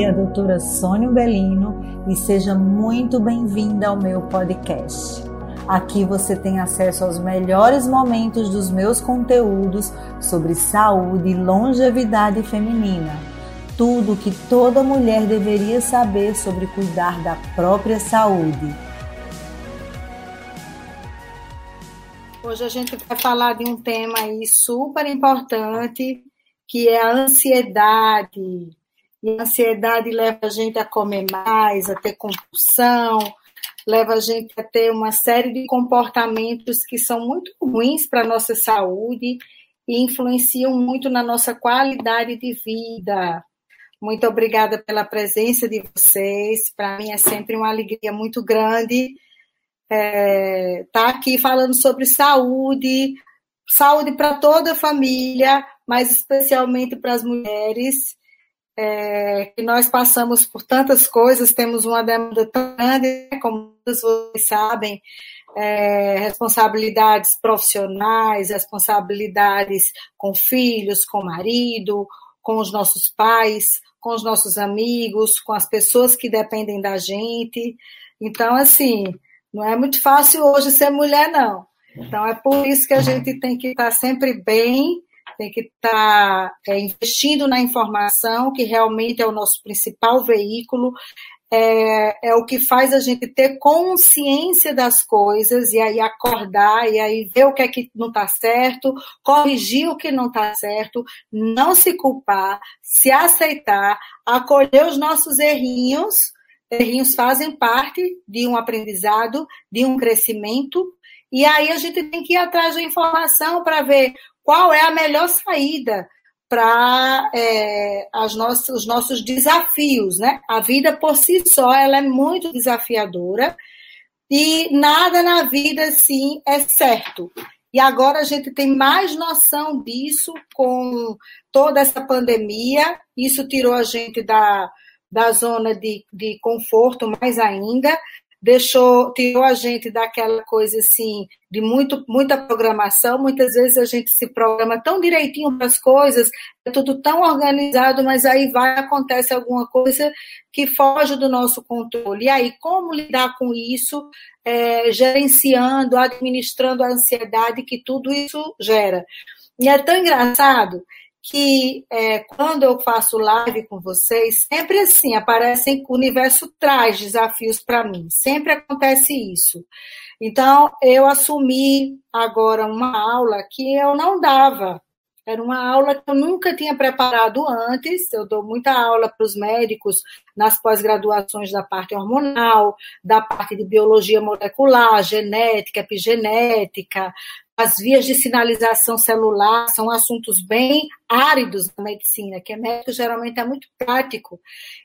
É a doutora Sônia Belino e seja muito bem-vinda ao meu podcast. Aqui você tem acesso aos melhores momentos dos meus conteúdos sobre saúde e longevidade feminina. Tudo que toda mulher deveria saber sobre cuidar da própria saúde. Hoje a gente vai falar de um tema aí super importante, que é a ansiedade. E a ansiedade leva a gente a comer mais, a ter compulsão, leva a gente a ter uma série de comportamentos que são muito ruins para a nossa saúde e influenciam muito na nossa qualidade de vida. Muito obrigada pela presença de vocês. Para mim é sempre uma alegria muito grande estar é, tá aqui falando sobre saúde, saúde para toda a família, mas especialmente para as mulheres é, que nós passamos por tantas coisas, temos uma demanda tão grande, né, como vocês sabem, é, responsabilidades profissionais, responsabilidades com filhos, com marido, com os nossos pais, com os nossos amigos, com as pessoas que dependem da gente. Então, assim, não é muito fácil hoje ser mulher, não. Então, é por isso que a gente tem que estar sempre bem tem que estar tá, é, investindo na informação, que realmente é o nosso principal veículo, é, é, o que faz a gente ter consciência das coisas e aí acordar e aí ver o que é que não está certo, corrigir o que não está certo, não se culpar, se aceitar, acolher os nossos errinhos. Errinhos fazem parte de um aprendizado, de um crescimento, e aí a gente tem que ir atrás da informação para ver qual é a melhor saída para é, os nossos desafios, né? A vida por si só ela é muito desafiadora e nada na vida assim é certo. E agora a gente tem mais noção disso com toda essa pandemia. Isso tirou a gente da, da zona de, de conforto mais ainda deixou, tirou a gente daquela coisa assim, de muito, muita programação. Muitas vezes a gente se programa tão direitinho para as coisas, é tudo tão organizado, mas aí vai, acontece alguma coisa que foge do nosso controle. E aí, como lidar com isso, é, gerenciando, administrando a ansiedade que tudo isso gera? E é tão engraçado que é, quando eu faço live com vocês, sempre assim, aparecem, o universo traz desafios para mim, sempre acontece isso. Então, eu assumi agora uma aula que eu não dava, era uma aula que eu nunca tinha preparado antes. Eu dou muita aula para os médicos nas pós-graduações da parte hormonal, da parte de biologia molecular, genética, epigenética, as vias de sinalização celular são assuntos bem áridos da medicina, que é médico geralmente é muito prático.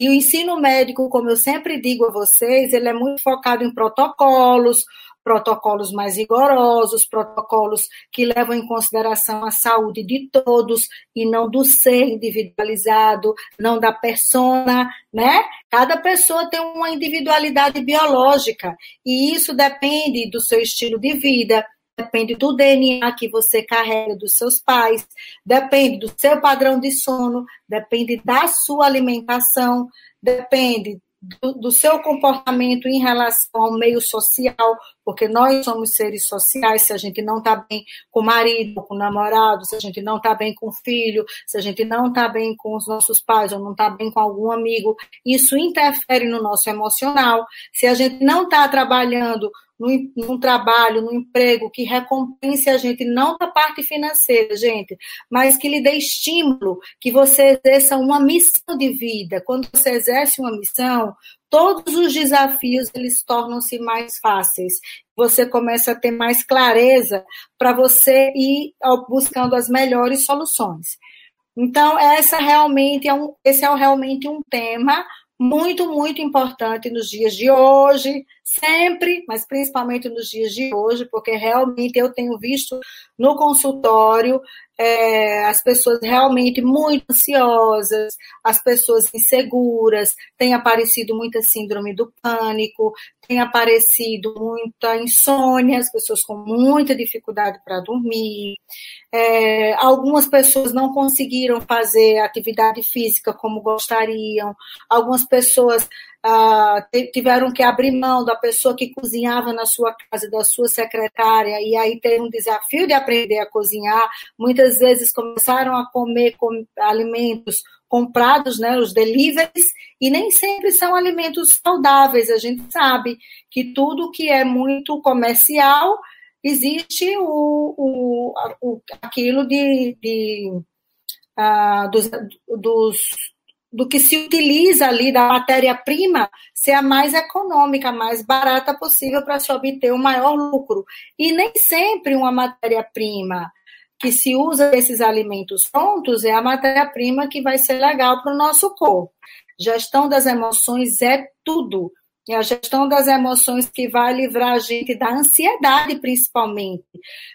E o ensino médico, como eu sempre digo a vocês, ele é muito focado em protocolos, protocolos mais rigorosos, protocolos que levam em consideração a saúde de todos e não do ser individualizado, não da persona, né? Cada pessoa tem uma individualidade biológica e isso depende do seu estilo de vida, depende do DNA que você carrega dos seus pais, depende do seu padrão de sono, depende da sua alimentação, depende do, do, seu comportamento em relação ao meio social, porque nós somos seres sociais, se a gente não está bem com o marido, com o namorado, se a gente não está bem com o filho, se a gente não está bem com os nossos pais ou não está bem com algum amigo, isso interfere no nosso emocional. Se a gente não está trabalhando num, num trabalho, num emprego que recompense a gente, não da parte financeira, gente, mas que lhe dê estímulo, que você exerça uma missão de vida. Quando você exerce uma missão, todos os desafios eles tornam-se mais fáceis. Você começa a ter mais clareza para você ir buscando as melhores soluções. Então, essa realmente é um, esse é realmente um tema muito, muito importante nos dias de hoje, sempre, mas principalmente nos dias de hoje, porque realmente eu tenho visto no consultório é, as pessoas realmente muito ansiosas, as pessoas inseguras, tem aparecido muita síndrome do pânico, tem aparecido muita insônia, as pessoas com muita dificuldade para dormir. É, algumas pessoas não conseguiram fazer atividade física como gostariam, algumas pessoas ah, tiveram que abrir mão da pessoa que cozinhava na sua casa, da sua secretária, e aí teve um desafio de aprender a cozinhar. Muitas vezes começaram a comer com alimentos comprados, né, os deliveries, e nem sempre são alimentos saudáveis. A gente sabe que tudo que é muito comercial existe o, o, o aquilo de, de uh, dos, dos do que se utiliza ali da matéria-prima ser a mais econômica, a mais barata possível para se obter o maior lucro. E nem sempre uma matéria-prima que se usa desses alimentos prontos é a matéria-prima que vai ser legal para o nosso corpo. Gestão das emoções é tudo. E a gestão das emoções que vai livrar a gente da ansiedade, principalmente,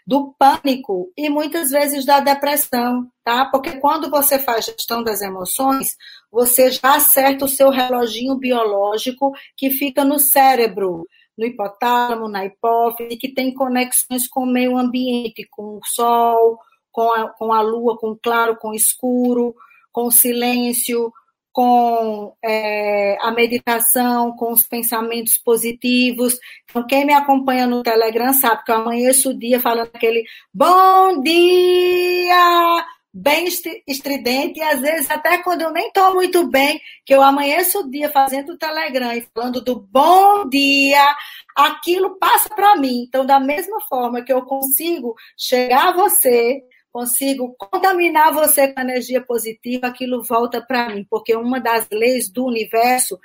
do pânico e muitas vezes da depressão, tá? Porque quando você faz gestão das emoções, você já acerta o seu reloginho biológico que fica no cérebro, no hipotálamo, na hipófise, que tem conexões com o meio ambiente, com o sol, com a, com a lua, com o claro, com o escuro, com o silêncio, com é, a meditação, com os pensamentos positivos. Então, quem me acompanha no Telegram sabe que eu amanheço o dia falando aquele bom dia, bem estridente, e às vezes até quando eu nem estou muito bem, que eu amanheço o dia fazendo o Telegram e falando do bom dia, aquilo passa para mim. Então, da mesma forma que eu consigo chegar a você, consigo contaminar você com energia positiva, aquilo volta para mim, porque uma das leis do universo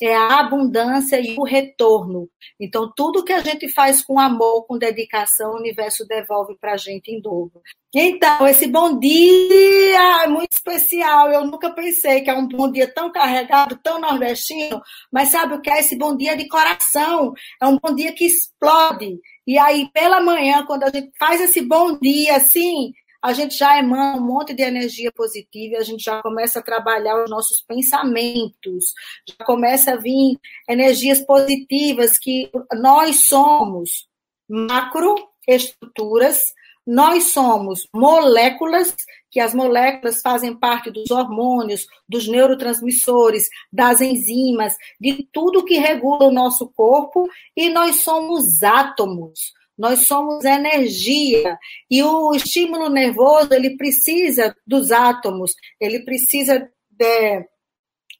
é a abundância e o retorno. Então, tudo que a gente faz com amor, com dedicação, o universo devolve para a gente em dobro. Então, esse bom dia é muito especial. Eu nunca pensei que é um bom dia tão carregado, tão nordestino, mas sabe o que é esse bom dia de coração? É um bom dia que explode. E aí, pela manhã, quando a gente faz esse bom dia assim, a gente já emana um monte de energia positiva, a gente já começa a trabalhar os nossos pensamentos, já começa a vir energias positivas que nós somos macroestruturas, nós somos moléculas, que as moléculas fazem parte dos hormônios, dos neurotransmissores, das enzimas, de tudo que regula o nosso corpo, e nós somos átomos nós somos energia e o estímulo nervoso ele precisa dos átomos, ele precisa de,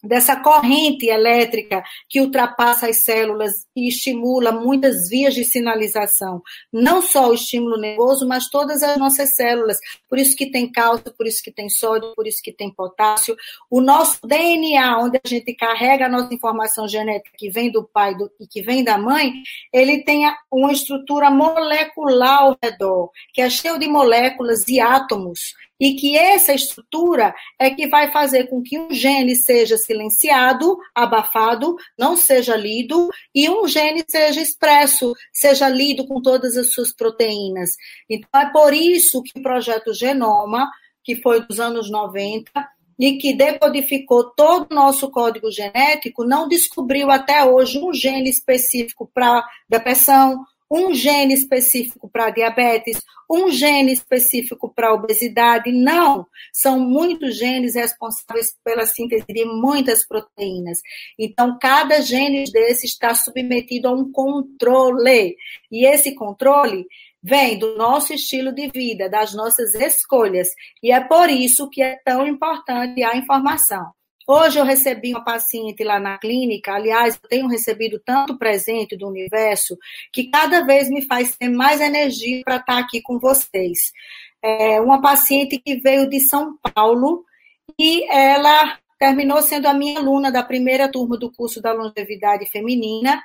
dessa corrente elétrica que ultrapassa as células e estimula muitas vias de sinalização. Não só o estímulo nervoso, mas todas as nossas células. Por isso que tem cálcio, por isso que tem sódio, por isso que tem potássio. O nosso DNA, onde a gente carrega a nossa informação genética que vem do pai do, e que vem da mãe, ele tem uma estrutura molecular ao redor, que é cheio de moléculas e átomos e que essa estrutura é que vai fazer com que um gene seja silenciado, abafado, não seja lido, e um gene seja expresso, seja lido com todas as suas proteínas. Então, é por isso que o projeto Genoma, que foi dos anos 90, e que decodificou todo o nosso código genético, não descobriu até hoje um gene específico para depressão, um gene específico para diabetes, um gene específico para obesidade. Não, são muitos genes responsáveis pela síntese de muitas proteínas. Então, cada gene desse está submetido a um controle. E esse controle vem do nosso estilo de vida, das nossas escolhas. E é por isso que é tão importante a informação. Hoje eu recebi uma paciente lá na clínica, aliás, eu tenho recebido tanto presente do universo que cada vez me faz ter mais energia para estar aqui com vocês. É uma paciente que veio de São Paulo e ela terminou sendo a minha aluna da primeira turma do curso da longevidade feminina.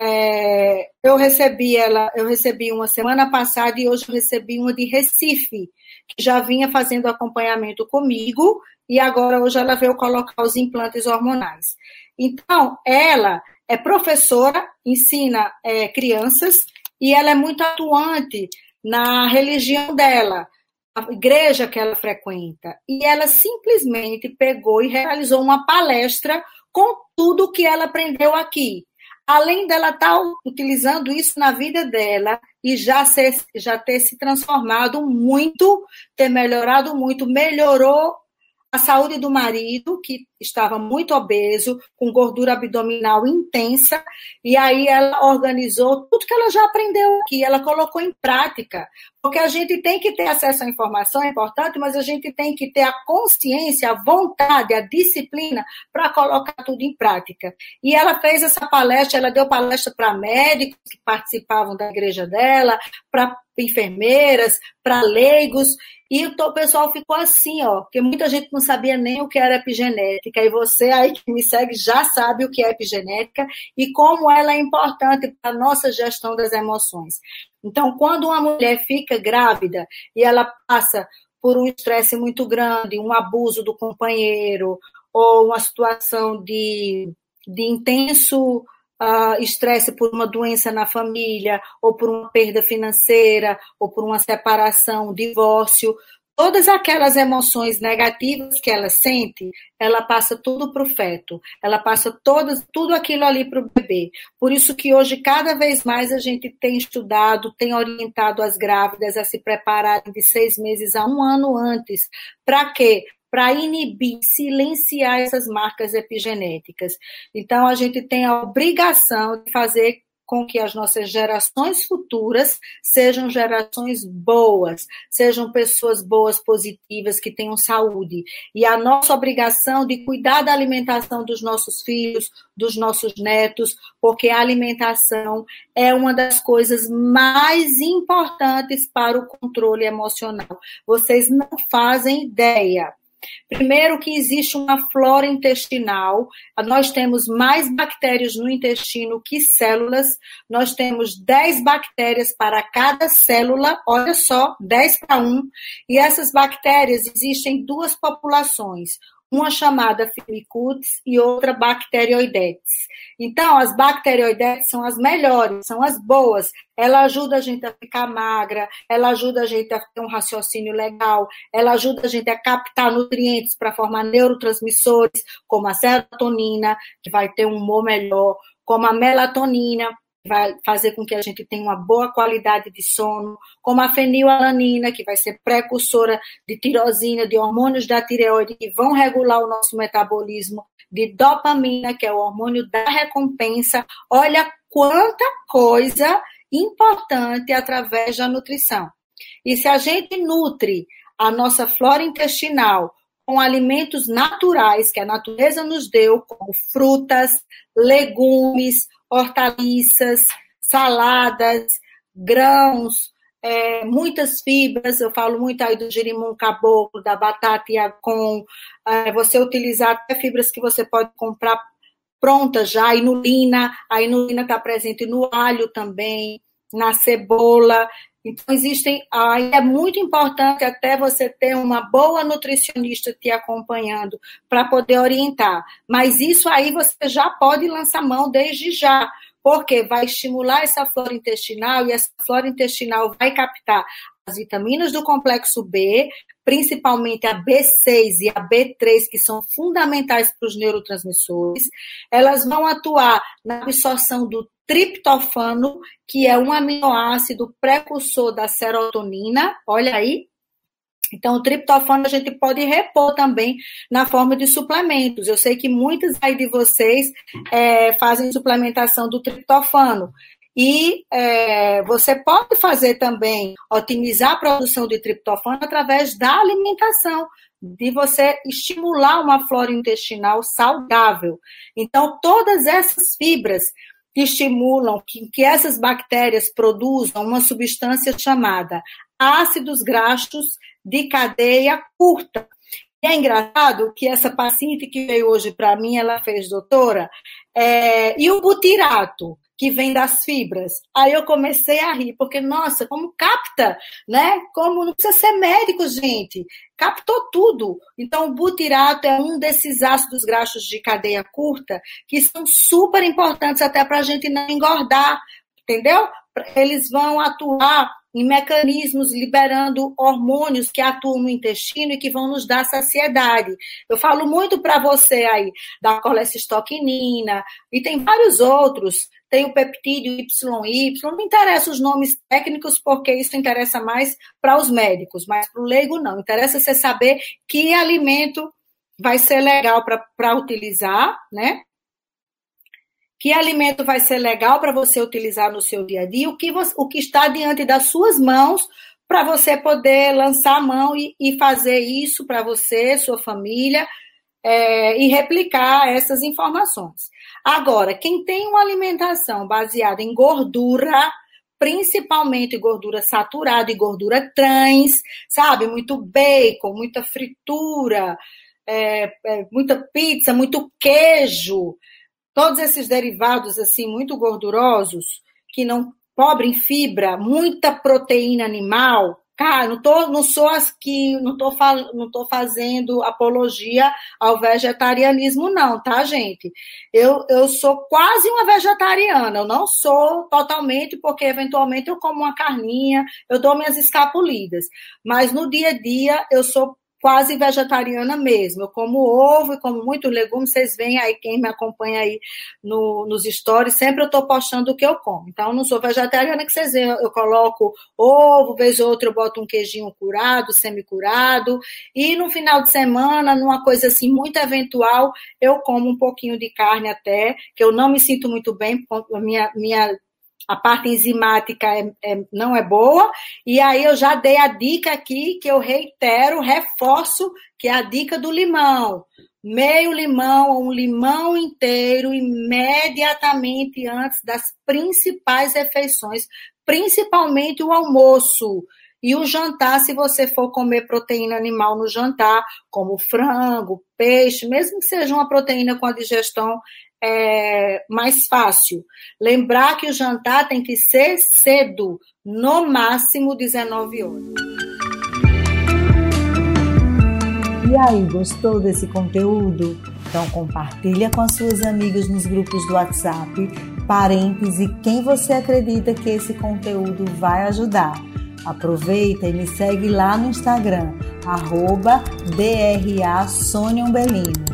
É, eu recebi ela, eu recebi uma semana passada e hoje eu recebi uma de Recife, que já vinha fazendo acompanhamento comigo e agora hoje ela veio colocar os implantes hormonais. Então, ela é professora, ensina é, crianças e ela é muito atuante na religião dela, a igreja que ela frequenta. E ela simplesmente pegou e realizou uma palestra com tudo que ela aprendeu aqui. Além dela estar tá utilizando isso na vida dela e já, ser, já ter se transformado muito, ter melhorado muito, melhorou a saúde do marido, que estava muito obeso, com gordura abdominal intensa, e aí ela organizou tudo que ela já aprendeu aqui, ela colocou em prática. Porque a gente tem que ter acesso à informação, é importante, mas a gente tem que ter a consciência, a vontade, a disciplina para colocar tudo em prática. E ela fez essa palestra, ela deu palestra para médicos que participavam da igreja dela, para enfermeiras, para leigos, e o pessoal ficou assim, ó, porque muita gente não sabia nem o que era epigenética, e você aí que me segue já sabe o que é epigenética e como ela é importante para a nossa gestão das emoções. Então, quando uma mulher fica grávida e ela passa por um estresse muito grande, um abuso do companheiro, ou uma situação de, de intenso uh, estresse por uma doença na família, ou por uma perda financeira, ou por uma separação, divórcio, todas aquelas emoções negativas que ela sente, ela passa tudo para o feto, ela passa todas, tudo aquilo ali para o bebê. Por isso que hoje, cada vez mais, a gente tem estudado, tem orientado as grávidas a se prepararem de seis meses a um ano antes. Para quê? Para inibir, silenciar essas marcas epigenéticas. Então, a gente tem a obrigação de fazer com que as nossas gerações futuras sejam gerações boas, sejam pessoas boas, positivas, que tenham saúde. E a nossa obrigação de cuidar da alimentação dos nossos filhos, dos nossos netos, porque a alimentação é uma das coisas mais importantes para o controle emocional. Vocês não fazem ideia Primeiro que existe uma flora intestinal, nós temos mais bactérias no intestino que células, nós temos 10 bactérias para cada célula, olha só, 10 para 1, e essas bactérias existem em duas populações, uma chamada Firmicutes e outra Bacteroidetes. Então, as Bacteroidetes são as melhores, são as boas. Ela ajuda a gente a ficar magra, ela ajuda a gente a ter um raciocínio legal, ela ajuda a gente a captar nutrientes para formar neurotransmissores, como a serotonina, que vai ter um humor melhor, como a melatonina, vai fazer com que a gente tenha uma boa qualidade de sono, como a fenilalanina, que vai ser precursora de tirosina, de hormônios da tireoide, que vão regular o nosso metabolismo, de dopamina, que é o hormônio da recompensa. Olha quanta coisa importante através da nutrição. E se a gente nutre a nossa flora intestinal com alimentos naturais que a natureza nos deu, como frutas, legumes, hortaliças, saladas, grãos, é, muitas fibras, eu falo muito aí do girimum caboclo, da batata e é, você utilizar até fibras que você pode comprar prontas já, a inulina, a inulina está presente no alho também, na cebola, então, existem. Aí é muito importante até você ter uma boa nutricionista te acompanhando para poder orientar. Mas isso aí você já pode lançar mão desde já, porque vai estimular essa flora intestinal e essa flora intestinal vai captar as vitaminas do complexo B, principalmente a B6 e a B3, que são fundamentais para os neurotransmissores. Elas vão atuar na absorção do triptofano, que é um aminoácido precursor da serotonina. Olha aí. Então, o triptofano a gente pode repor também na forma de suplementos. Eu sei que muitos aí de vocês é, fazem suplementação do triptofano. E é, você pode fazer também, otimizar a produção de triptofano através da alimentação, de você estimular uma flora intestinal saudável. Então, todas essas fibras que estimulam que, que essas bactérias produzam uma substância chamada ácidos graxos de cadeia curta. E é engraçado que essa paciente que veio hoje para mim, ela fez, doutora, é, e o butirato? Que vem das fibras. Aí eu comecei a rir, porque, nossa, como capta, né? Como não precisa ser médico, gente. Captou tudo. Então, o butirato é um desses ácidos graxos de cadeia curta que são super importantes até para a gente não engordar, entendeu? Eles vão atuar em mecanismos liberando hormônios que atuam no intestino e que vão nos dar saciedade. Eu falo muito para você aí da colecistoquinina e tem vários outros. Tem o peptídeo YY, não me interessa os nomes técnicos porque isso interessa mais para os médicos, mas para o leigo não. Interessa você saber que alimento vai ser legal para utilizar, né? que alimento vai ser legal para você utilizar no seu dia a dia, o que, você, o que está diante das suas mãos para você poder lançar a mão e, e fazer isso para você, sua família, é, e replicar essas informações. Agora, quem tem uma alimentação baseada em gordura, principalmente gordura saturada e gordura trans, sabe? Muito bacon, muita fritura, é, é, muita pizza, muito queijo, todos esses derivados assim muito gordurosos, que não pobre em fibra, muita proteína animal, cara, não tô, não sou as que não tô, não tô fazendo apologia ao vegetarianismo não, tá, gente? Eu, eu sou quase uma vegetariana, eu não sou totalmente porque eventualmente eu como uma carninha, eu dou minhas escapulidas, mas no dia a dia eu sou quase vegetariana mesmo. Eu como ovo e como muitos legumes. Vocês veem aí, quem me acompanha aí no, nos stories, sempre eu estou postando o que eu como. Então, eu não sou vegetariana, que vocês veem, eu coloco ovo, vez ou outra eu boto um queijinho curado, semi-curado. E no final de semana, numa coisa assim muito eventual, eu como um pouquinho de carne até, que eu não me sinto muito bem, minha, minha a parte enzimática é, é, não é boa, e aí eu já dei a dica aqui, que eu reitero, reforço, que é a dica do limão. Meio limão ou um limão inteiro imediatamente antes das principais refeições, principalmente o almoço. E o jantar, se você for comer proteína animal no jantar, como frango, peixe, mesmo que seja uma proteína com a digestão é, mais fácil. Lembrar que o jantar tem que ser cedo, no máximo 19 horas. E aí, gostou desse conteúdo? Então compartilha com as suas amigas nos grupos do WhatsApp, parentes e quem você acredita que esse conteúdo vai ajudar. Aproveita e me segue lá no Instagram, arroba DRA Umbelino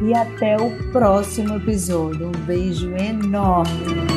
e até o próximo episódio. Um beijo enorme!